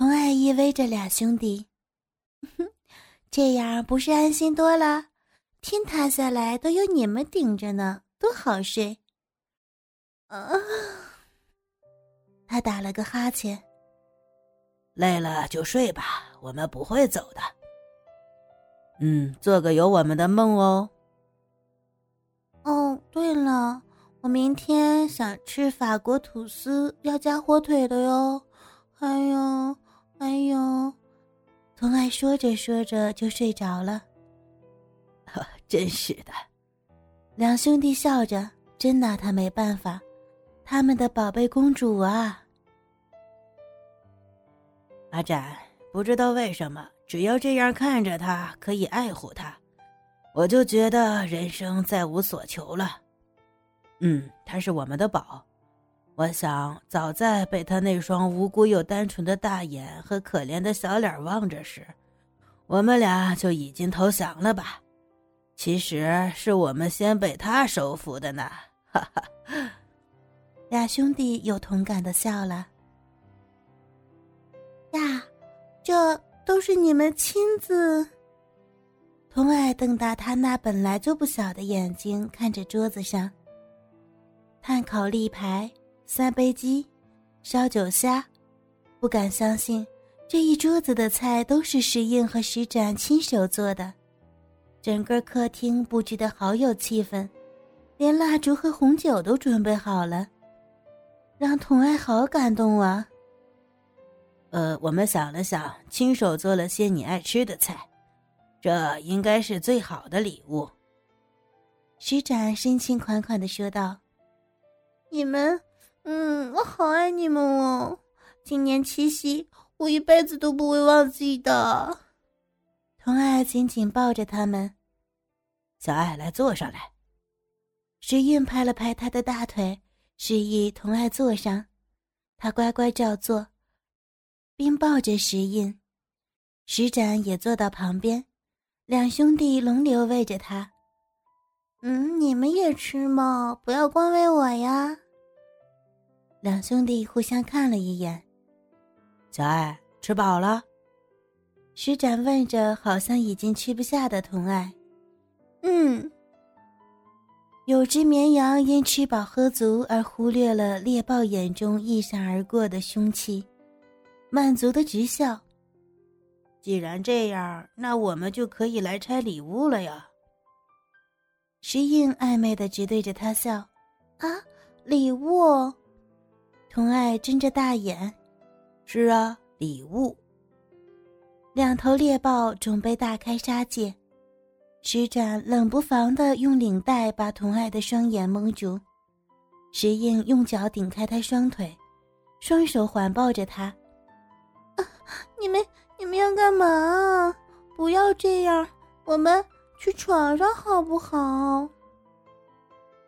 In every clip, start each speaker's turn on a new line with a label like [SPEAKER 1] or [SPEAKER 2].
[SPEAKER 1] 童爱依偎着俩兄弟，这样不是安心多了？天塌下来都有你们顶着呢，多好睡。啊！他打了个哈欠。
[SPEAKER 2] 累了就睡吧，我们不会走的。嗯，做个有我们的梦哦。
[SPEAKER 1] 哦，对了，我明天想吃法国吐司，要加火腿的哟。还有，哎呦，童爱说着说着就睡着了。
[SPEAKER 2] 真是的，
[SPEAKER 1] 两兄弟笑着，真拿他没办法。他们的宝贝公主啊，
[SPEAKER 2] 阿展，不知道为什么，只要这样看着他，可以爱护他，我就觉得人生再无所求了。嗯，他是我们的宝。我想，早在被他那双无辜又单纯的大眼和可怜的小脸望着时，我们俩就已经投降了吧。其实是我们先被他收服的呢，哈哈！
[SPEAKER 1] 俩兄弟有同感的笑了。呀，这都是你们亲自。童爱瞪大他那本来就不小的眼睛，看着桌子上，炭烤立排、三杯鸡、烧酒虾，不敢相信这一桌子的菜都是石印和石展亲手做的。整个客厅布置的好有气氛，连蜡烛和红酒都准备好了，让童爱好感动啊。
[SPEAKER 2] 呃，我们想了想，亲手做了些你爱吃的菜，这应该是最好的礼物。
[SPEAKER 1] 石展深情款款的说道：“你们，嗯，我好爱你们哦！今年七夕，我一辈子都不会忘记的。”童爱紧紧抱着他们，
[SPEAKER 2] 小爱来坐上来。
[SPEAKER 1] 石印拍了拍他的大腿，示意童爱坐上。他乖乖照做，并抱着石印。石展也坐到旁边，两兄弟轮流喂着他。嗯，你们也吃嘛，不要光喂我呀。两兄弟互相看了一眼。
[SPEAKER 2] 小爱吃饱了。
[SPEAKER 1] 石展问着，好像已经吃不下的童爱。嗯。有只绵羊因吃饱喝足而忽略了猎豹眼中一闪而过的凶器，满足的直笑。
[SPEAKER 2] 既然这样，那我们就可以来拆礼物了呀。
[SPEAKER 1] 石印暧昧的直对着他笑。啊，礼物！童爱睁着大眼。
[SPEAKER 2] 是啊，礼物。
[SPEAKER 1] 两头猎豹准备大开杀戒，石展冷不防地用领带把童爱的双眼蒙住，石印用脚顶开他双腿，双手环抱着他。啊，你们你们要干嘛？不要这样，我们去床上好不好？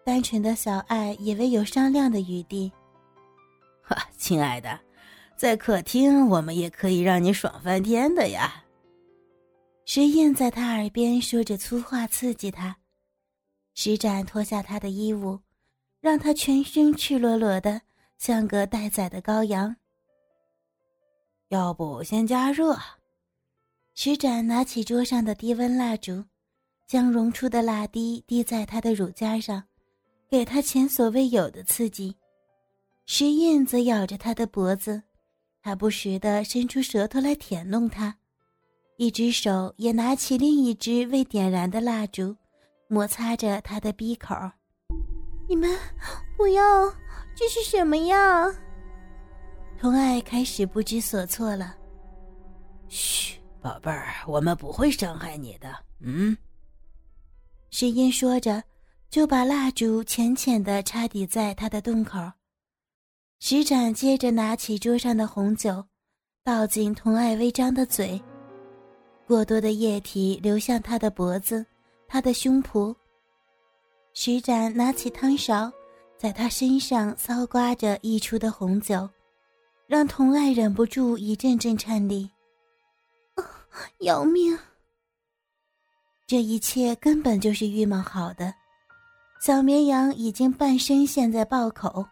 [SPEAKER 1] 单纯的小爱以为有商量的余地。
[SPEAKER 2] 亲爱的。在客厅，我们也可以让你爽翻天的呀。
[SPEAKER 1] 石燕在他耳边说着粗话，刺激他。石展脱下他的衣物，让他全身赤裸裸的，像个待宰的羔羊。
[SPEAKER 2] 要不先加热？
[SPEAKER 1] 石展拿起桌上的低温蜡烛，将溶出的蜡滴滴在他的乳尖上，给他前所未有的刺激。石印则咬着他的脖子。还不时地伸出舌头来舔弄他，一只手也拿起另一只未点燃的蜡烛，摩擦着他的鼻口。你们不要，这是什么呀？童爱开始不知所措了。
[SPEAKER 2] 嘘，宝贝儿，我们不会伤害你的。嗯。
[SPEAKER 1] 石英说着，就把蜡烛浅浅地插抵在他的洞口。石展接着拿起桌上的红酒，倒进童爱微张的嘴，过多的液体流向他的脖子、他的胸脯。石展拿起汤勺，在他身上搔刮着溢出的红酒，让童爱忍不住一阵阵颤栗。啊，要命！这一切根本就是预谋好的，小绵羊已经半身陷在豹口。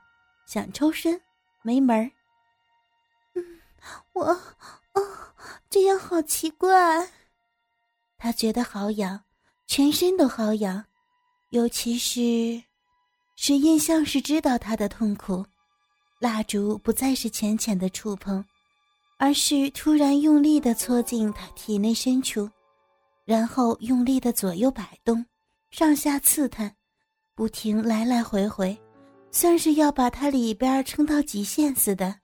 [SPEAKER 1] 想抽身，没门儿。嗯，我样好奇怪。他觉得好痒，全身都好痒，尤其是，石印像是知道他的痛苦。蜡烛不再是浅浅的触碰，而是突然用力的戳进他体内深处，然后用力的左右摆动，上下刺探，不停来来回回，像是要把它里边撑到极限似的。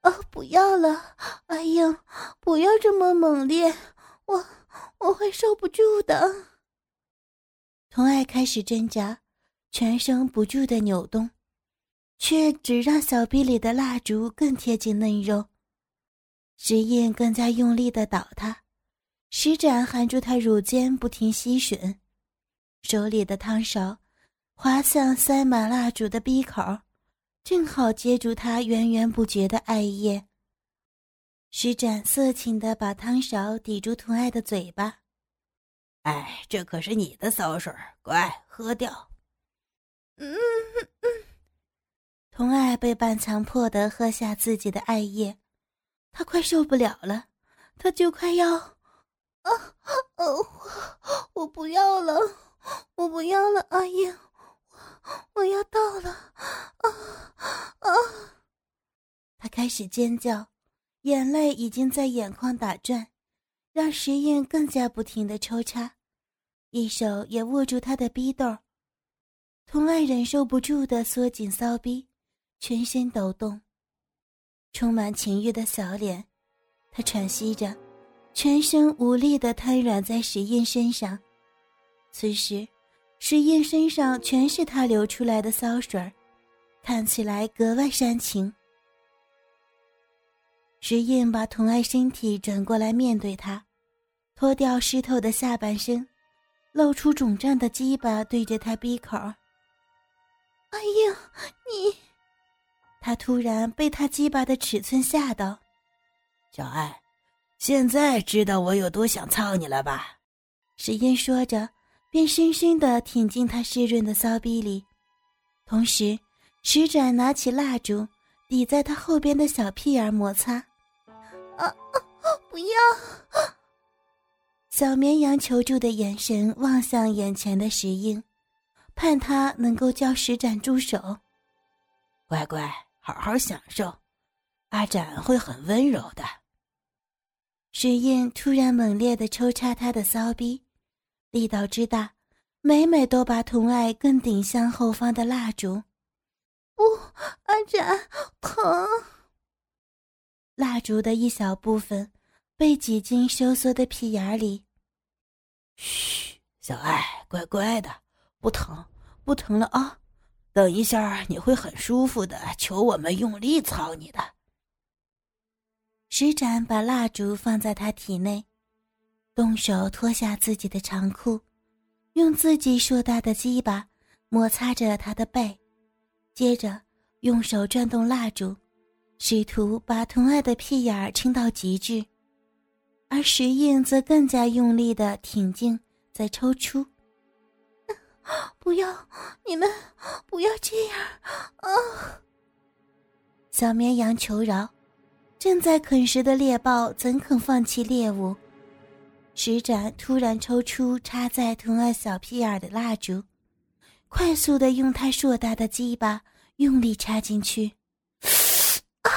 [SPEAKER 1] 啊，不要了，哎呀，不要这么猛烈，我我会受不住的。童爱开始挣扎，全身不住的扭动。却只让小臂里的蜡烛更贴近嫩肉，石印更加用力的捣它，石展含住他乳尖不停吸吮，手里的汤勺滑向塞满蜡烛的鼻口，正好接住他源源不绝的爱液。施展色情的把汤勺抵住童爱的嘴巴，
[SPEAKER 2] 哎，这可是你的骚水，乖，喝掉。
[SPEAKER 1] 嗯嗯。童爱被半强迫的喝下自己的艾叶，他快受不了了，他就快要……啊啊！我不要了，我不要了，阿英，我要到了！啊啊！他开始尖叫，眼泪已经在眼眶打转，让石印更加不停的抽插，一手也握住他的逼斗。童爱忍受不住的缩紧骚逼。全身抖动，充满情欲的小脸，他喘息着，全身无力的瘫软在石印身上。此时，石印身上全是他流出来的骚水看起来格外煽情。石印把童爱身体转过来面对他，脱掉湿透的下半身，露出肿胀的鸡巴对着他闭口。哎呀，你！他突然被他鸡巴的尺寸吓到，
[SPEAKER 2] 小爱，现在知道我有多想操你了吧？
[SPEAKER 1] 石印说着，便深深的挺进他湿润的骚逼里，同时，石展拿起蜡烛抵在他后边的小屁眼摩擦。啊，不要！小绵羊求助的眼神望向眼前的石英，盼他能够叫石展住手。
[SPEAKER 2] 乖乖。好好享受，阿展会很温柔的。
[SPEAKER 1] 石印突然猛烈的抽插他的骚逼，力道之大，每每都把童爱更顶向后方的蜡烛。不，阿展疼。蜡烛的一小部分被挤进收缩的屁眼里。
[SPEAKER 2] 嘘，小爱，乖乖的，不疼，不疼了啊。等一下，你会很舒服的。求我们用力操你的。
[SPEAKER 1] 石展把蜡烛放在他体内，动手脱下自己的长裤，用自己硕大的鸡巴摩擦着他的背，接着用手转动蜡烛，试图把童爱的屁眼儿撑到极致，而石印则更加用力的挺进，再抽出。不要，你们不要这样啊！小绵羊求饶，正在啃食的猎豹怎肯放弃猎物？石展突然抽出插在童爱小屁眼的蜡烛，快速的用他硕大的鸡巴用力插进去。啊，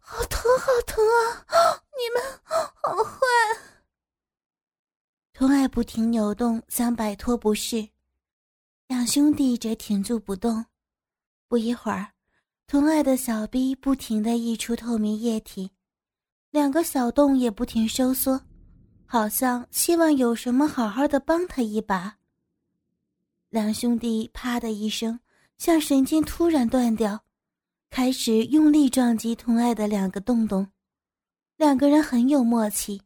[SPEAKER 1] 好疼，好疼啊！你们好坏！童爱不停扭动，想摆脱不适。两兄弟则停住不动，不一会儿，童爱的小臂不停地溢出透明液体，两个小洞也不停收缩，好像希望有什么好好的帮他一把。两兄弟啪的一声，像神经突然断掉，开始用力撞击童爱的两个洞洞。两个人很有默契，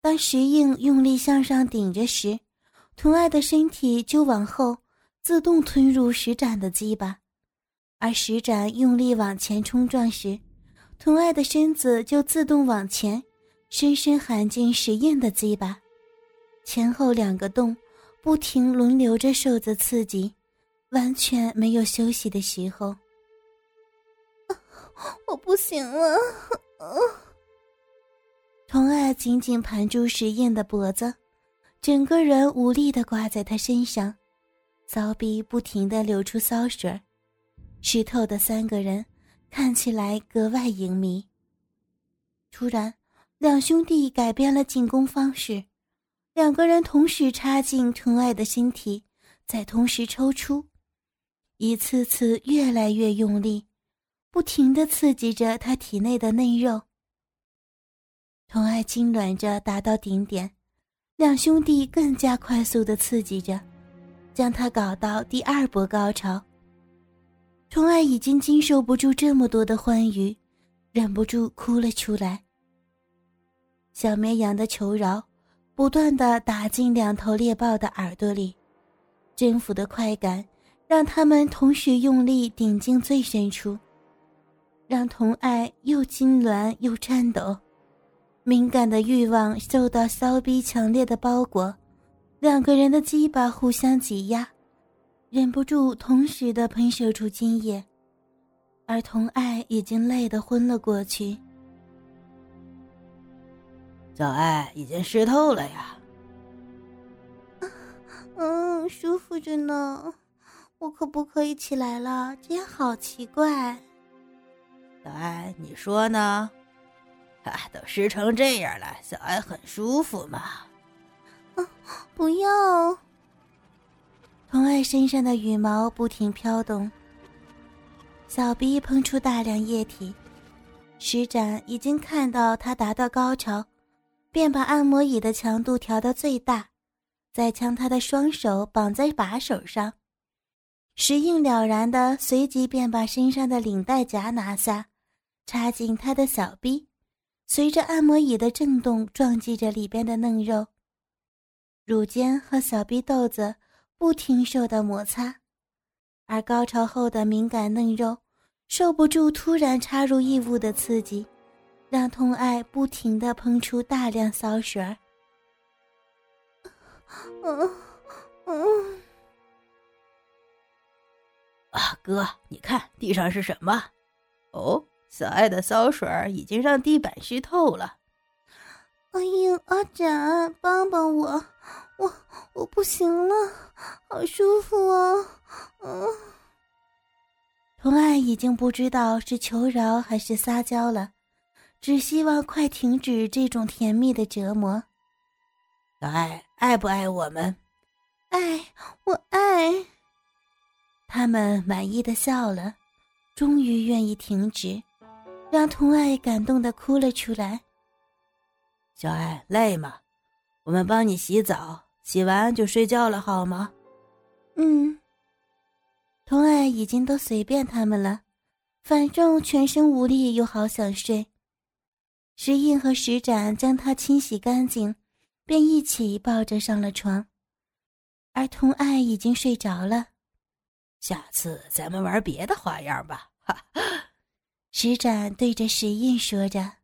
[SPEAKER 1] 当石印用力向上顶着时，童爱的身体就往后。自动吞入石展的鸡巴，而石展用力往前冲撞时，童爱的身子就自动往前，深深含进石印的鸡巴，前后两个洞不停轮流着受着刺激，完全没有休息的时候。我不行了，紧紧盘住石燕的脖子，整个人无力的挂在他身上，骚逼不停的流出骚水湿透的三个人看起来格外淫迷。突然，两兄弟改变了进攻方式，两个人同时插进纯爱的身体，再同时抽出，一次次越来越用力，不停地刺激着他体内的内肉。童爱痉挛着达到顶点，两兄弟更加快速的刺激着，将他搞到第二波高潮。童爱已经经受不住这么多的欢愉，忍不住哭了出来。小绵羊的求饶，不断的打进两头猎豹的耳朵里，征服的快感让他们同时用力顶进最深处，让童爱又痉挛又颤抖。敏感的欲望受到骚逼强烈的包裹，两个人的鸡巴互相挤压，忍不住同时的喷射出精液，而童爱已经累得昏了过去。
[SPEAKER 2] 小爱已经湿透了呀。
[SPEAKER 1] 嗯，舒服着呢，我可不可以起来了？这样好奇怪。
[SPEAKER 2] 小爱，你说呢？啊，都湿成这样了，小爱很舒服嘛。
[SPEAKER 1] 啊，不要！童爱身上的羽毛不停飘动，小臂喷出大量液体。施展已经看到他达到高潮，便把按摩椅的强度调到最大，再将他的双手绑在把手上。石印了然的，随即便把身上的领带夹拿下，插进他的小臂。随着按摩椅的震动，撞击着里边的嫩肉，乳尖和小臂豆子不停受到摩擦，而高潮后的敏感嫩肉受不住突然插入异物的刺激，让痛爱不停的喷出大量骚水儿。嗯
[SPEAKER 2] 嗯，啊，哥，你看地上是什么？哦。小爱的骚水已经让地板湿透了。
[SPEAKER 1] 哎呀，阿展，帮帮我，我我不行了，好舒服啊！嗯，童爱已经不知道是求饶还是撒娇了，只希望快停止这种甜蜜的折磨。
[SPEAKER 2] 小爱，爱不爱我们？
[SPEAKER 1] 爱，我爱。他们满意的笑了，终于愿意停止。让童爱感动的哭了出来。
[SPEAKER 2] 小爱累吗？我们帮你洗澡，洗完就睡觉了，好吗？
[SPEAKER 1] 嗯。童爱已经都随便他们了，反正全身无力又好想睡。石印和石展将他清洗干净，便一起抱着上了床。而童爱已经睡着了。
[SPEAKER 2] 下次咱们玩别的花样吧，哈哈。
[SPEAKER 1] 石展对着石印说着。